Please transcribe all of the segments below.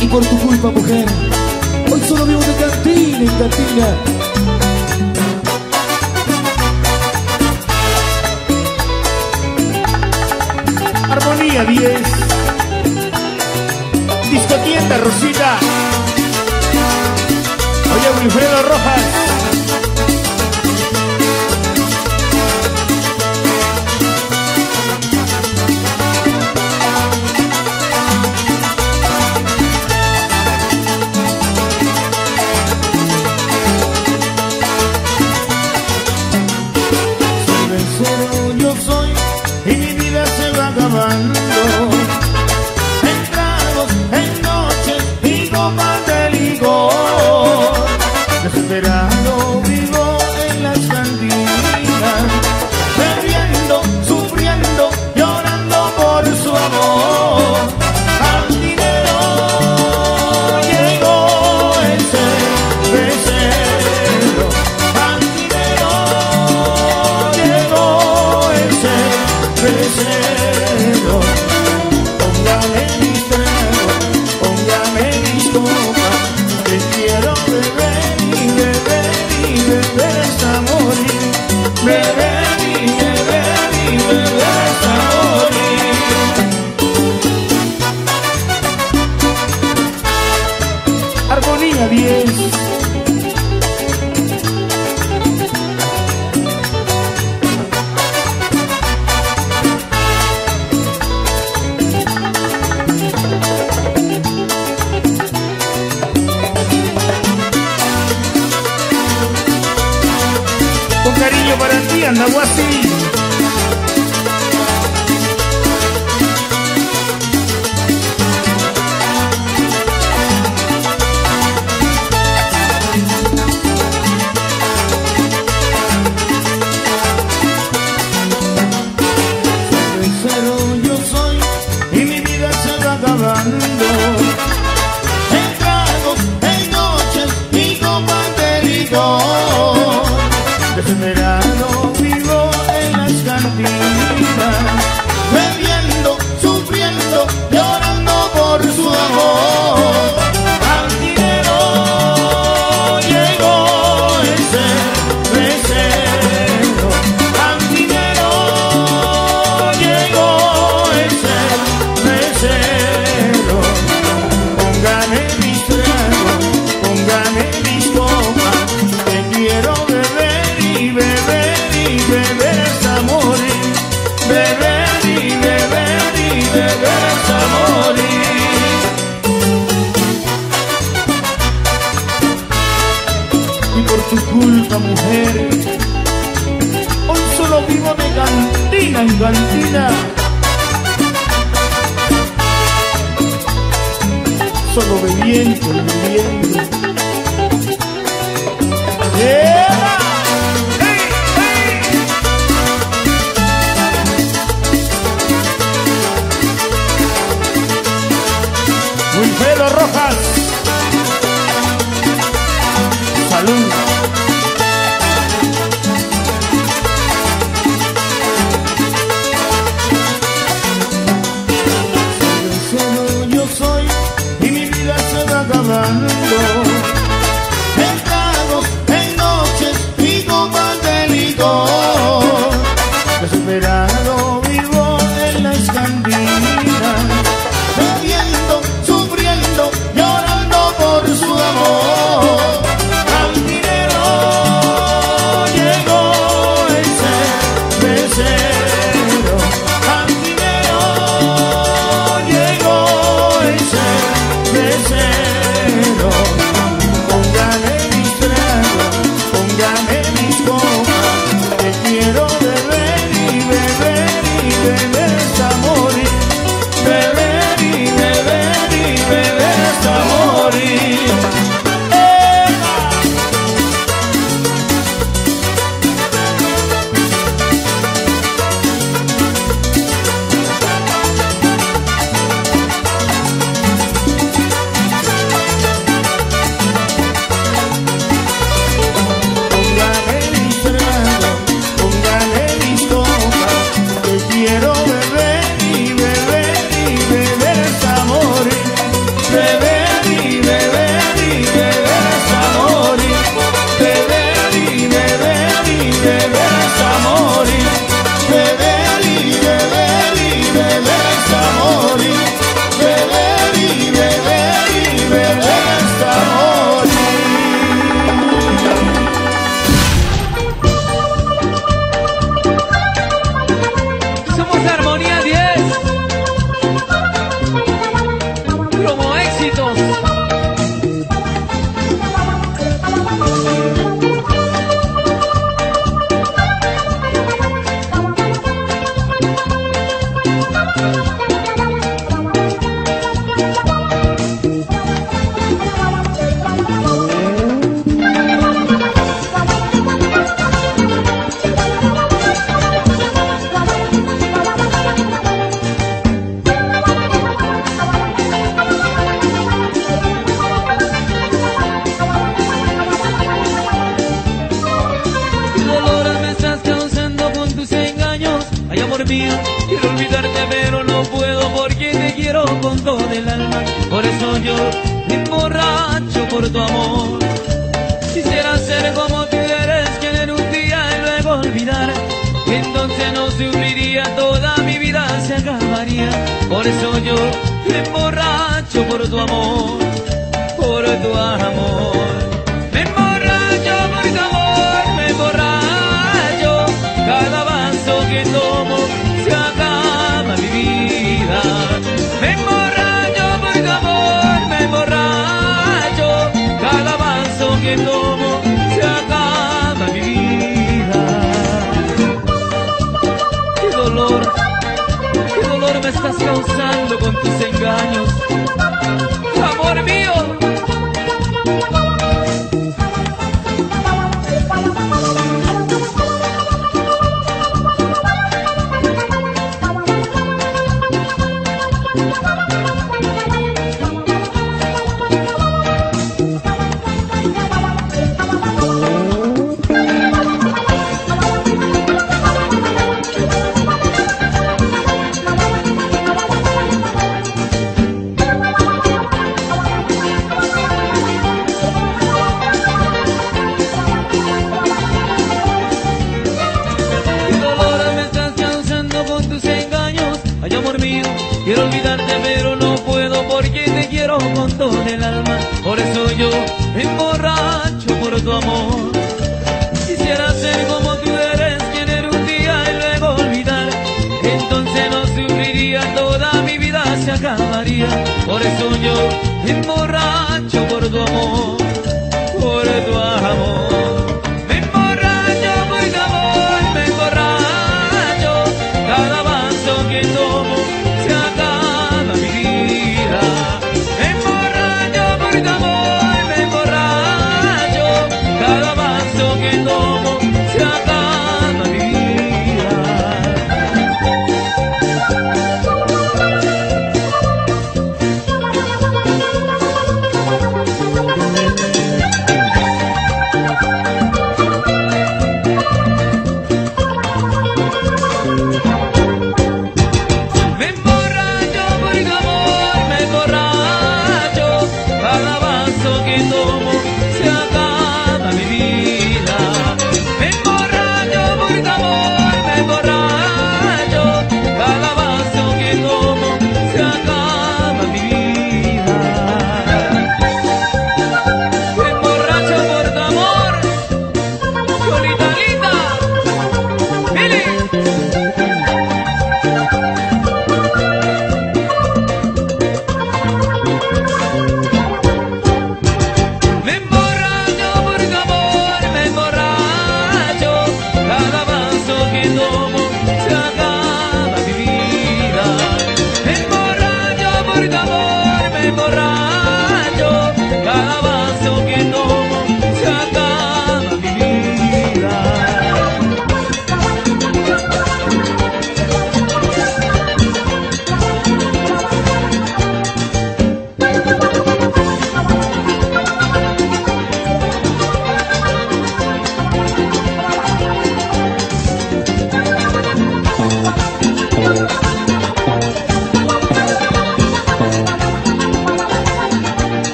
Y por tu culpa, mujer, hoy solo vivo de cantina en cantina. Armonía 10. Discotienda Rosita. Oye, Wilfredo Rojas. Solo bebiendo y bebiendo. ¡Yeah!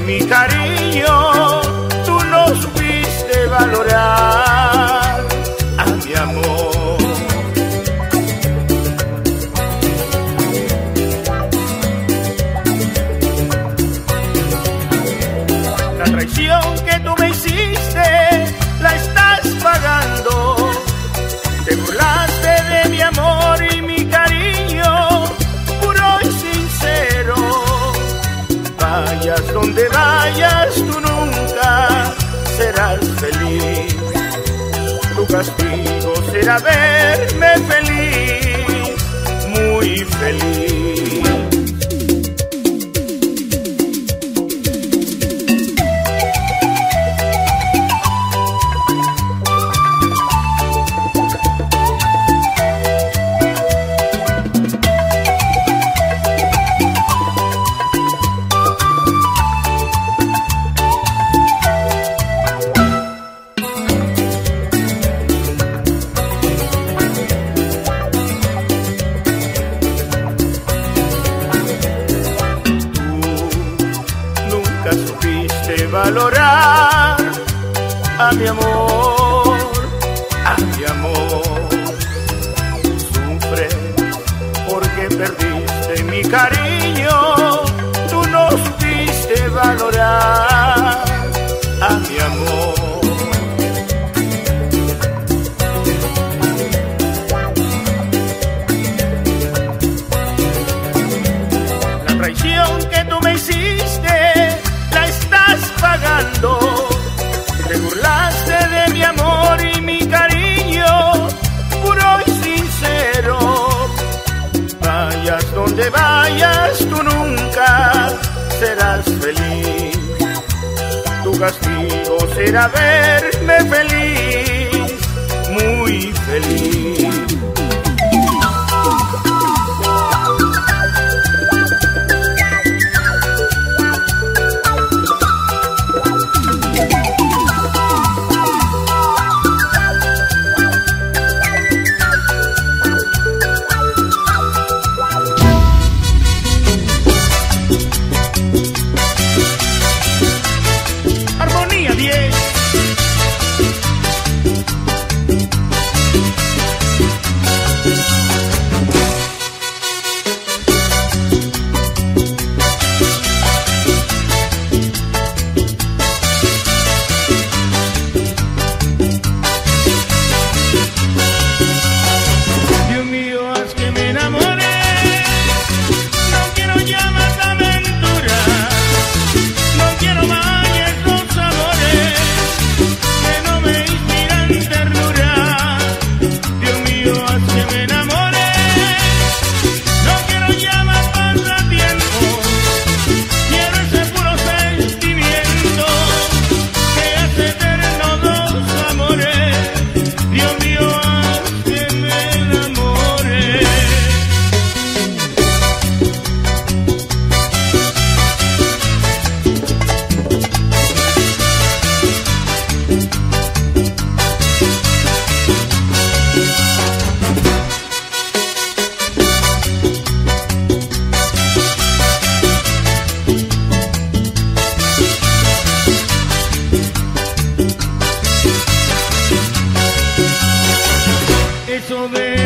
mi cariño. quisiera verme feliz, muy feliz. a mi amor, a mi amor. Sufre porque perdiste mi cariño, tú nos diste valorar. castigo será verme feliz. So de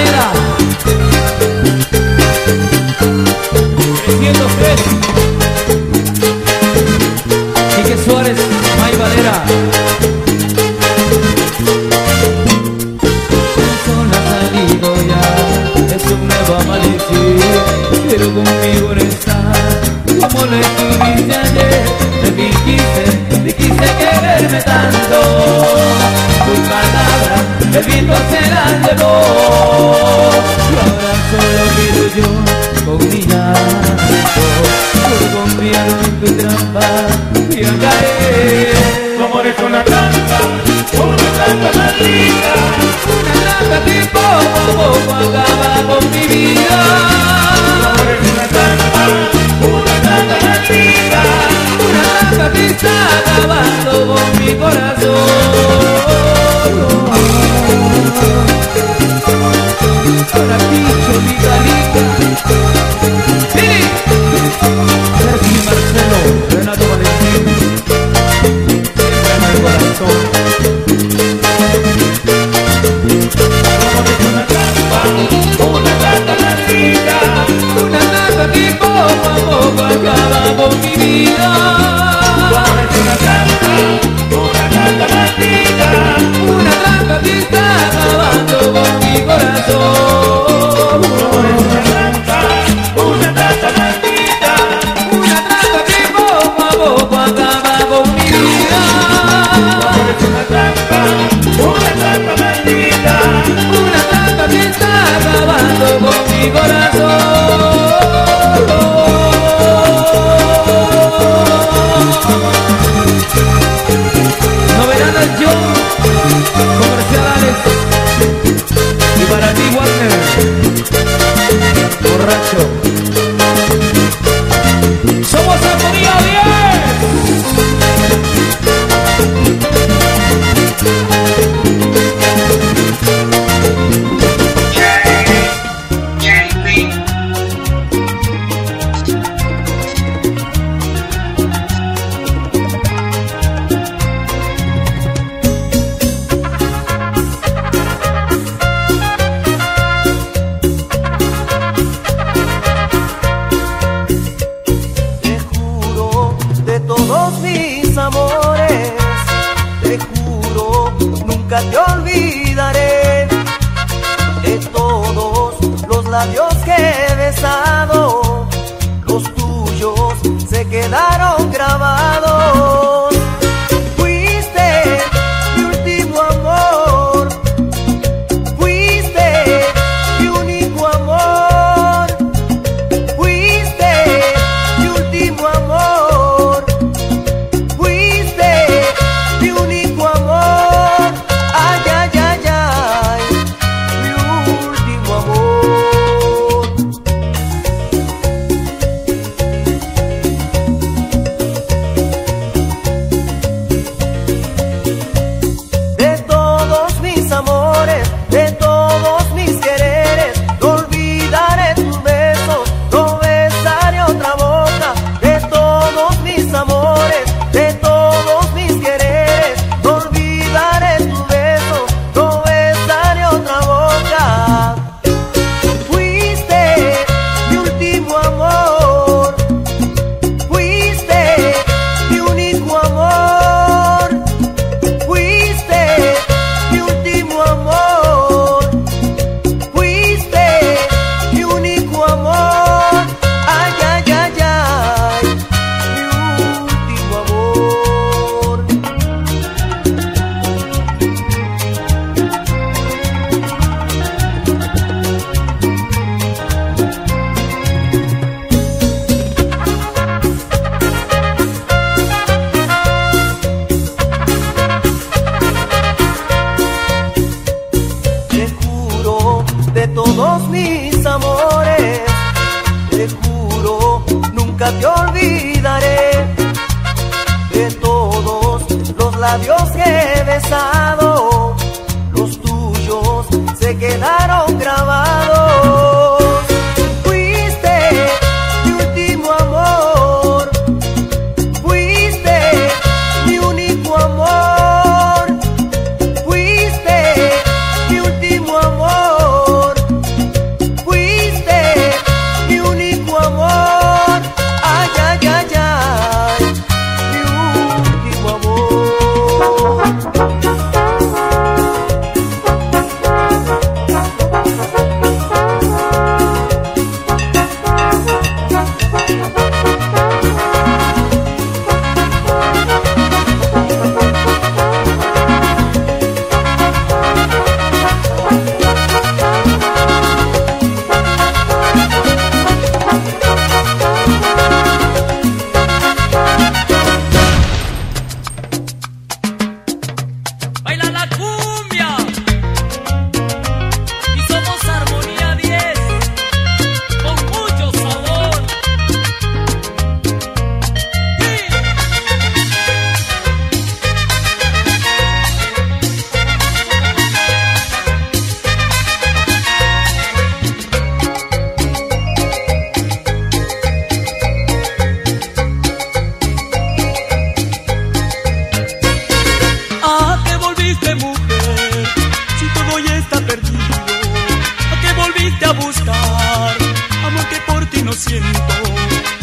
está acabando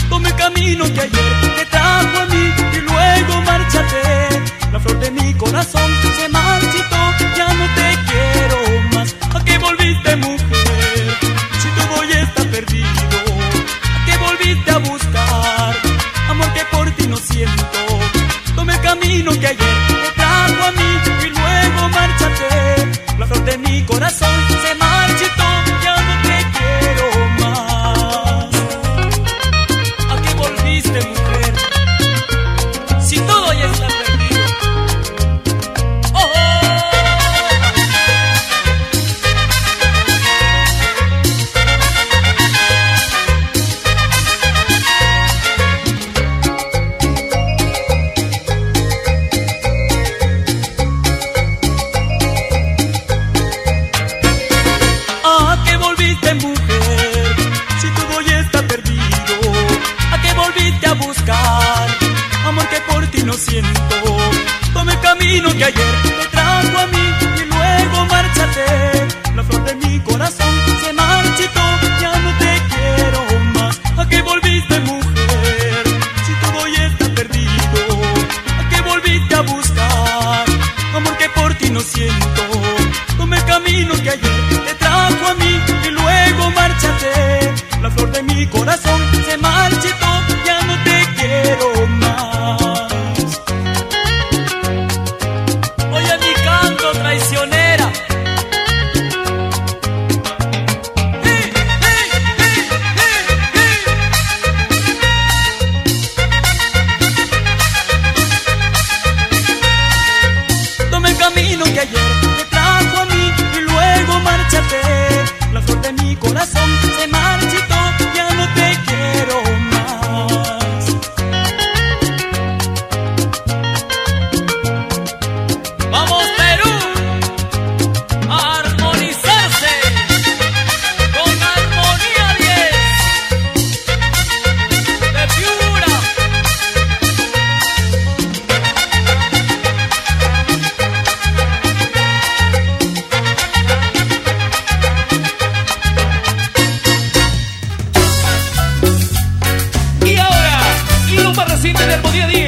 Tome camino que ayer te trajo a mí y luego márchate. La flor de mi corazón se marchitó, ya no te quiero más. ¿A qué volviste mujer? Si tu voy está perdido, ¿a qué volviste a buscar? Amor que por ti no siento. Tome camino que ayer te trajo a mí y luego márchate. La flor de mi corazón se marchitó.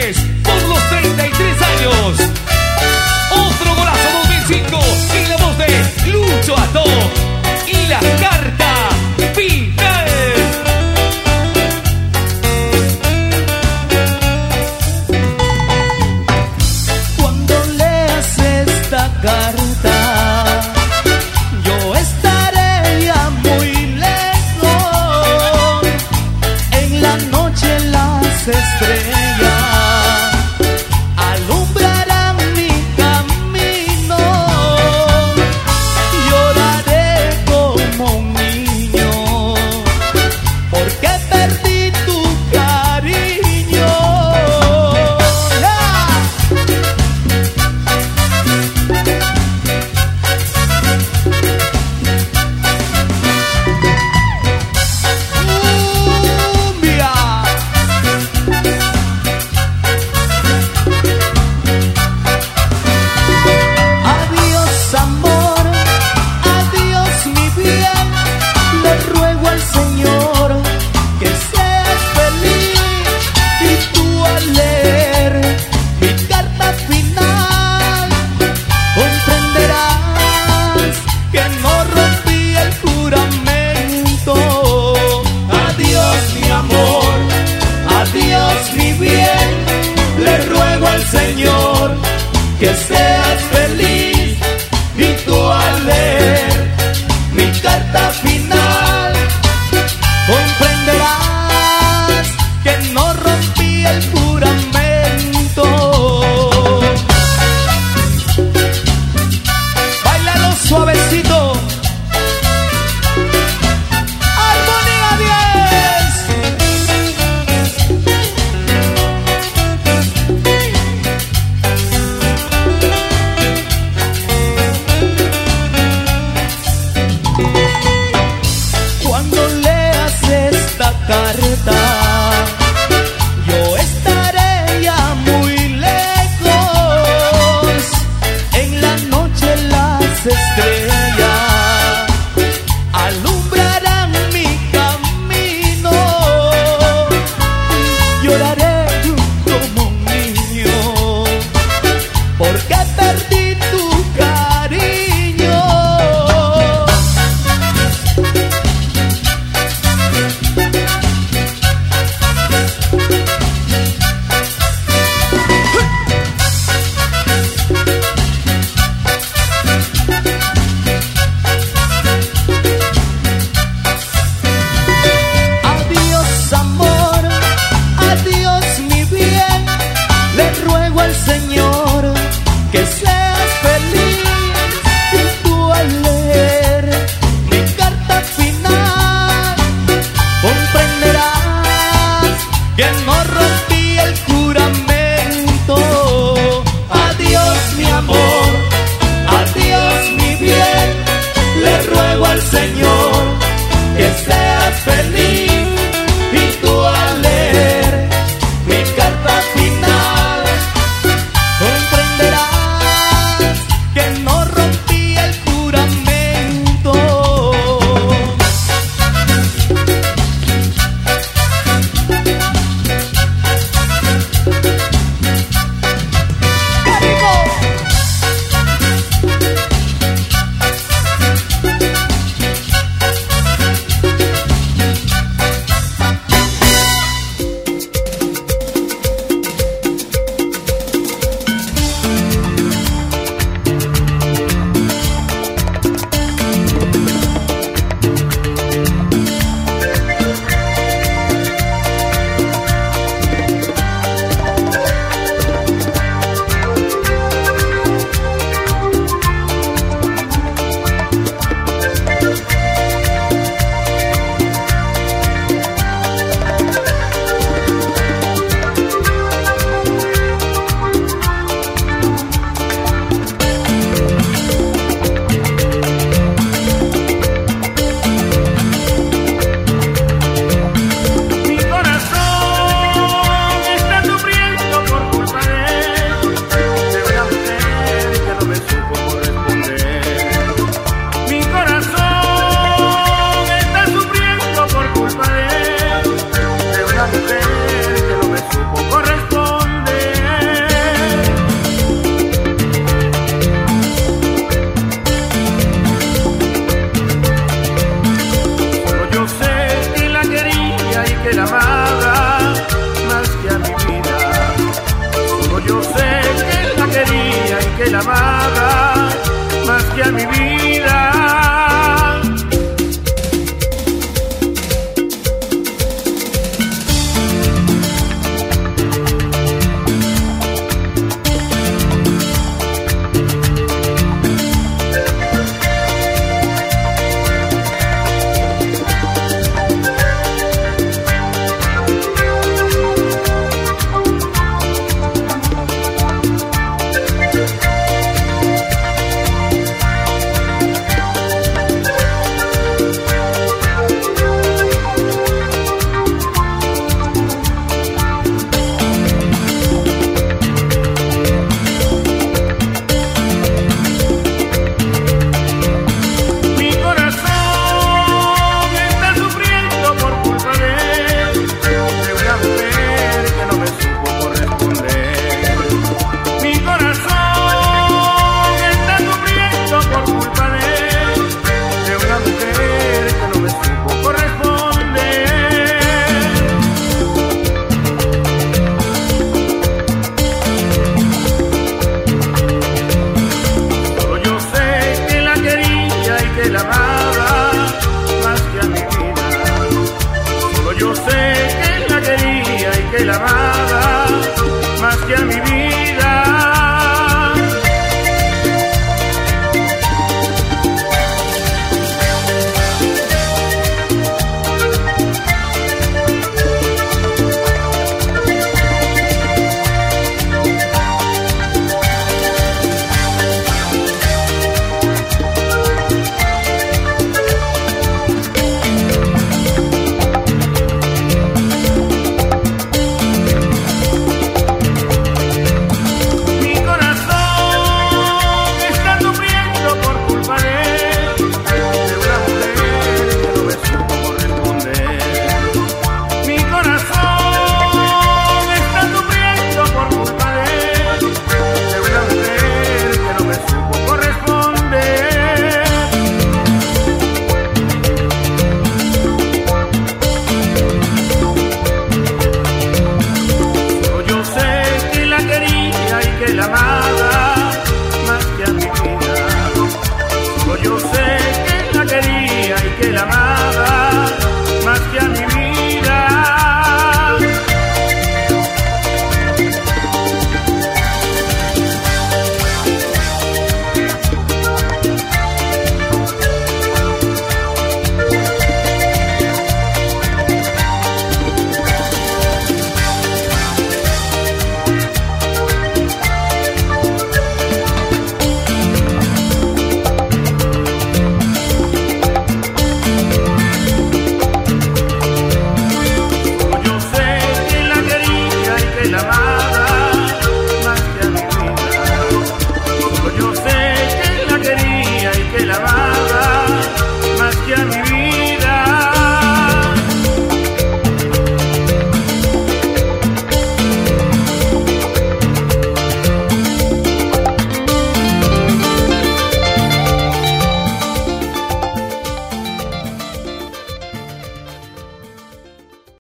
González. perdido